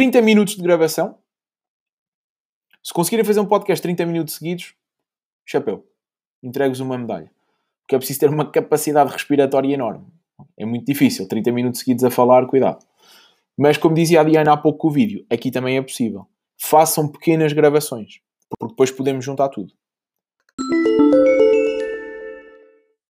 30 minutos de gravação. Se conseguirem fazer um podcast 30 minutos seguidos, chapéu. Entrego-vos uma medalha. Porque é preciso ter uma capacidade respiratória enorme. É muito difícil. 30 minutos seguidos a falar, cuidado. Mas como dizia a Diana há pouco com o vídeo, aqui também é possível. Façam pequenas gravações. Porque depois podemos juntar tudo.